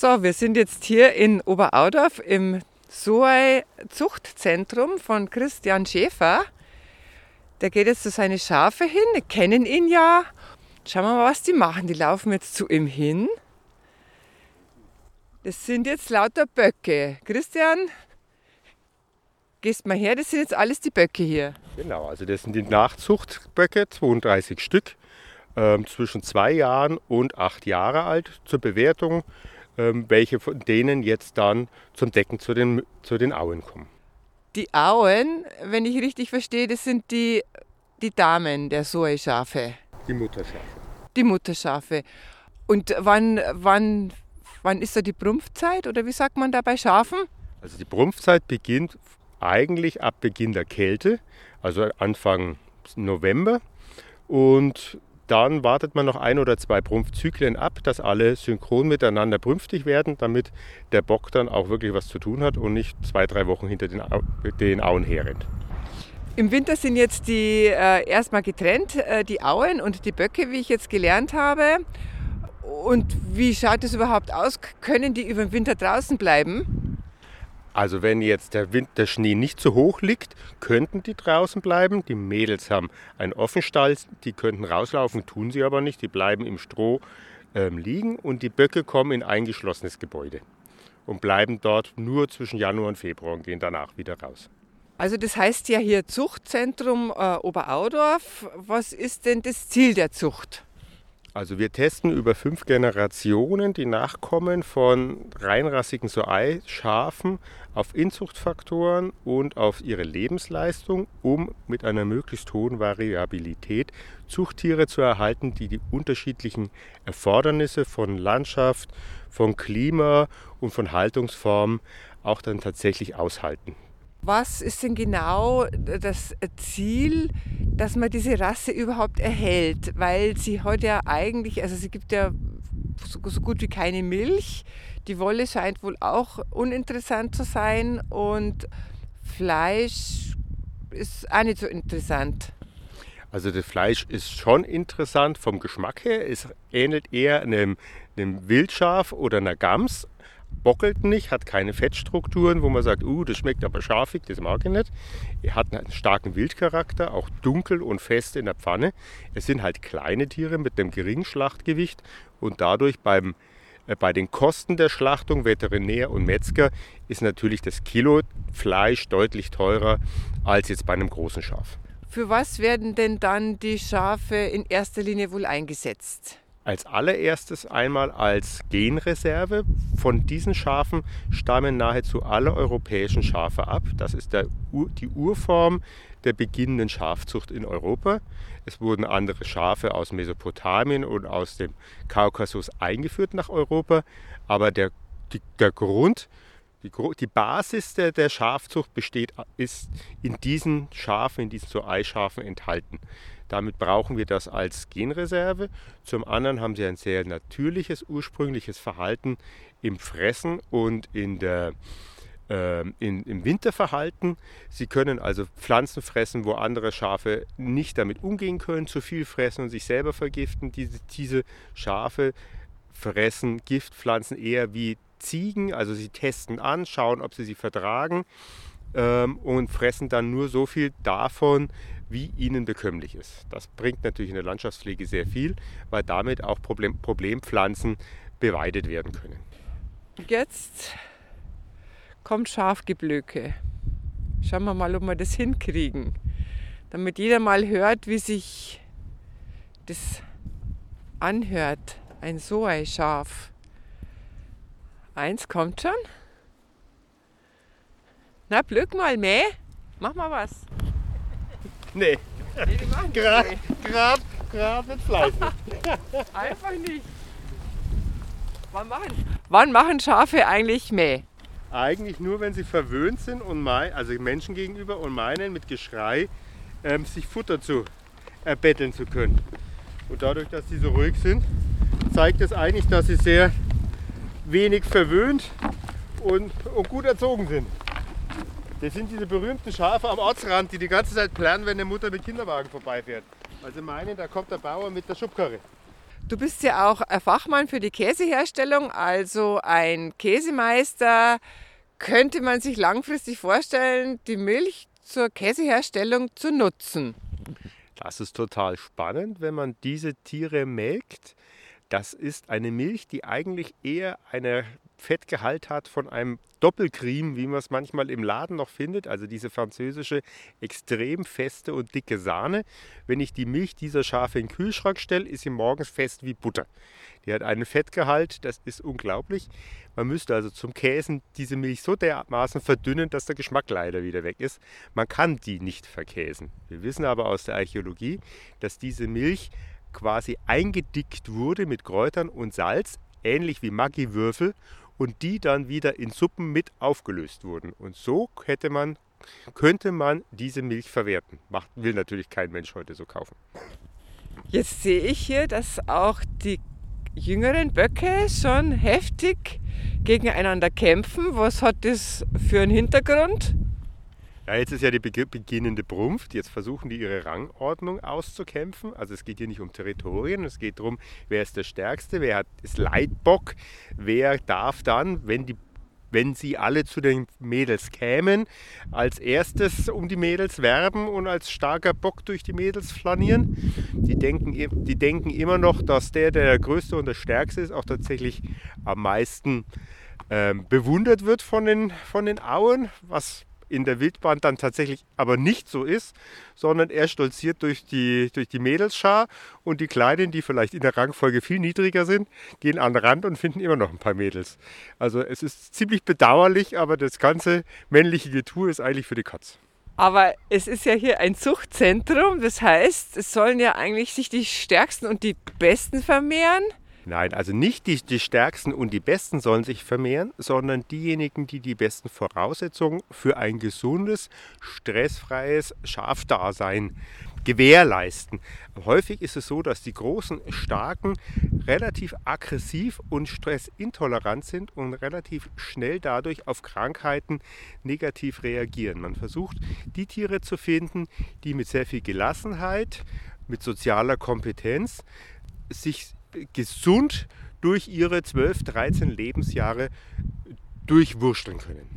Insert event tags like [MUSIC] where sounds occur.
So, wir sind jetzt hier in Oberaudorf im Soei Zuchtzentrum von Christian Schäfer. Der geht jetzt zu seine Schafe hin, wir kennen ihn ja. Schauen wir mal, was die machen. Die laufen jetzt zu ihm hin. Das sind jetzt lauter Böcke. Christian, gehst mal her, das sind jetzt alles die Böcke hier. Genau, also das sind die Nachzuchtböcke, 32 Stück, ähm, zwischen zwei Jahren und acht Jahre alt zur Bewertung welche von denen jetzt dann zum Decken zu den, zu den Auen kommen. Die Auen, wenn ich richtig verstehe, das sind die, die Damen der Soe-Schafe. Die Mutterschafe. Die Mutterschafe. Und wann, wann, wann ist da die Prumpfzeit oder wie sagt man da bei Schafen? Also die Prumpfzeit beginnt eigentlich ab Beginn der Kälte, also Anfang November. Und dann wartet man noch ein oder zwei Prumpfzyklen ab, dass alle synchron miteinander prüftig werden, damit der Bock dann auch wirklich was zu tun hat und nicht zwei, drei Wochen hinter den, Au den Auen herrennt. Im Winter sind jetzt die äh, erstmal getrennt, äh, die Auen und die Böcke, wie ich jetzt gelernt habe. Und wie schaut es überhaupt aus? Können die über den Winter draußen bleiben? Also wenn jetzt der, Wind, der Schnee nicht so hoch liegt, könnten die draußen bleiben. Die Mädels haben einen Offenstall, die könnten rauslaufen, tun sie aber nicht. Die bleiben im Stroh ähm, liegen und die Böcke kommen in ein geschlossenes Gebäude und bleiben dort nur zwischen Januar und Februar und gehen danach wieder raus. Also das heißt ja hier Zuchtzentrum äh, Oberaudorf. Was ist denn das Ziel der Zucht? Also wir testen über fünf Generationen die Nachkommen von reinrassigen Soei-Schafen auf Inzuchtfaktoren und auf ihre Lebensleistung, um mit einer möglichst hohen Variabilität Zuchttiere zu erhalten, die die unterschiedlichen Erfordernisse von Landschaft, von Klima und von Haltungsformen auch dann tatsächlich aushalten. Was ist denn genau das Ziel, dass man diese Rasse überhaupt erhält? Weil sie heute ja eigentlich, also sie gibt ja so, gut wie keine Milch. Die Wolle scheint wohl auch uninteressant zu sein und Fleisch ist auch nicht so interessant. Also das Fleisch ist schon interessant vom Geschmack her. Es ähnelt eher einem, einem Wildschaf oder einer Gams, bockelt nicht, hat keine Fettstrukturen, wo man sagt, uh, das schmeckt aber scharfig, das mag ich nicht. Er hat einen starken Wildcharakter, auch dunkel und fest in der Pfanne. Es sind halt kleine Tiere mit einem geringen Schlachtgewicht und dadurch beim, äh, bei den Kosten der Schlachtung, Veterinär und Metzger, ist natürlich das Kilo Fleisch deutlich teurer als jetzt bei einem großen Schaf. Für was werden denn dann die Schafe in erster Linie wohl eingesetzt? Als allererstes einmal als Genreserve. Von diesen Schafen stammen nahezu alle europäischen Schafe ab. Das ist der, die Urform der beginnenden Schafzucht in Europa. Es wurden andere Schafe aus Mesopotamien und aus dem Kaukasus eingeführt nach Europa, aber der, die, der Grund, die, die Basis der, der, Schafzucht besteht, ist in diesen Schafen, in diesen so Eischafen enthalten. Damit brauchen wir das als Genreserve. Zum anderen haben sie ein sehr natürliches, ursprüngliches Verhalten im Fressen und in der, äh, in, im Winterverhalten. Sie können also Pflanzen fressen, wo andere Schafe nicht damit umgehen können, zu viel fressen und sich selber vergiften. Diese, diese Schafe fressen Giftpflanzen eher wie Ziegen, also sie testen an, schauen, ob sie sie vertragen ähm, und fressen dann nur so viel davon, wie ihnen bekömmlich ist. Das bringt natürlich in der Landschaftspflege sehr viel, weil damit auch Problem, Problempflanzen beweidet werden können. Jetzt kommt Schafgeblöke. Schauen wir mal, ob wir das hinkriegen, damit jeder mal hört, wie sich das anhört. Ein so ein Schaf. Eins kommt schon. Na, blöck mal mehr. Mach mal was. Nee. nee Gerade grad mit Fleisch. [LAUGHS] Einfach nicht. Wann machen, wann machen Schafe eigentlich Mäh? Eigentlich nur, wenn sie verwöhnt sind und mein, also Menschen gegenüber und meinen mit Geschrei ähm, sich Futter zu erbetteln zu können. Und dadurch, dass sie so ruhig sind, zeigt es eigentlich, dass sie sehr wenig verwöhnt und, und gut erzogen sind. Das sind diese berühmten Schafe am Ortsrand, die die ganze Zeit planen, wenn eine Mutter mit Kinderwagen vorbeifährt. Also meinen, da kommt der Bauer mit der Schubkarre. Du bist ja auch ein Fachmann für die Käseherstellung, also ein Käsemeister. Könnte man sich langfristig vorstellen, die Milch zur Käseherstellung zu nutzen? Das ist total spannend, wenn man diese Tiere melkt. Das ist eine Milch, die eigentlich eher eine Fettgehalt hat von einem Doppelcreme, wie man es manchmal im Laden noch findet, also diese französische extrem feste und dicke Sahne. Wenn ich die Milch dieser Schafe in den Kühlschrank stelle, ist sie morgens fest wie Butter. Die hat einen Fettgehalt, das ist unglaublich. Man müsste also zum Käsen diese Milch so dermaßen verdünnen, dass der Geschmack leider wieder weg ist. Man kann die nicht verkäsen. Wir wissen aber aus der Archäologie, dass diese Milch quasi eingedickt wurde mit Kräutern und Salz, ähnlich wie Maggi-Würfel und die dann wieder in Suppen mit aufgelöst wurden. Und so hätte man, könnte man diese Milch verwerten. Macht, will natürlich kein Mensch heute so kaufen. Jetzt sehe ich hier, dass auch die jüngeren Böcke schon heftig gegeneinander kämpfen. Was hat das für einen Hintergrund? Ja, jetzt ist ja die beginnende Brunft. Jetzt versuchen die ihre Rangordnung auszukämpfen. Also es geht hier nicht um Territorien, es geht darum, wer ist der Stärkste, wer hat, ist Leitbock, wer darf dann, wenn die wenn sie alle zu den Mädels kämen, als erstes um die Mädels werben und als starker Bock durch die Mädels flanieren. Die denken, die denken immer noch, dass der, der der Größte und der Stärkste ist, auch tatsächlich am meisten ähm, bewundert wird von den, von den Auen, was in der Wildbahn dann tatsächlich aber nicht so ist, sondern er stolziert durch die, durch die Mädelsschar und die Kleinen, die vielleicht in der Rangfolge viel niedriger sind, gehen an den Rand und finden immer noch ein paar Mädels. Also es ist ziemlich bedauerlich, aber das ganze männliche Getue ist eigentlich für die Katz. Aber es ist ja hier ein Zuchtzentrum, das heißt, es sollen ja eigentlich sich die Stärksten und die Besten vermehren. Nein, also nicht die, die Stärksten und die Besten sollen sich vermehren, sondern diejenigen, die die besten Voraussetzungen für ein gesundes, stressfreies Schafdasein gewährleisten. Häufig ist es so, dass die großen Starken relativ aggressiv und stressintolerant sind und relativ schnell dadurch auf Krankheiten negativ reagieren. Man versucht, die Tiere zu finden, die mit sehr viel Gelassenheit, mit sozialer Kompetenz sich gesund durch ihre 12, 13 Lebensjahre durchwursteln können.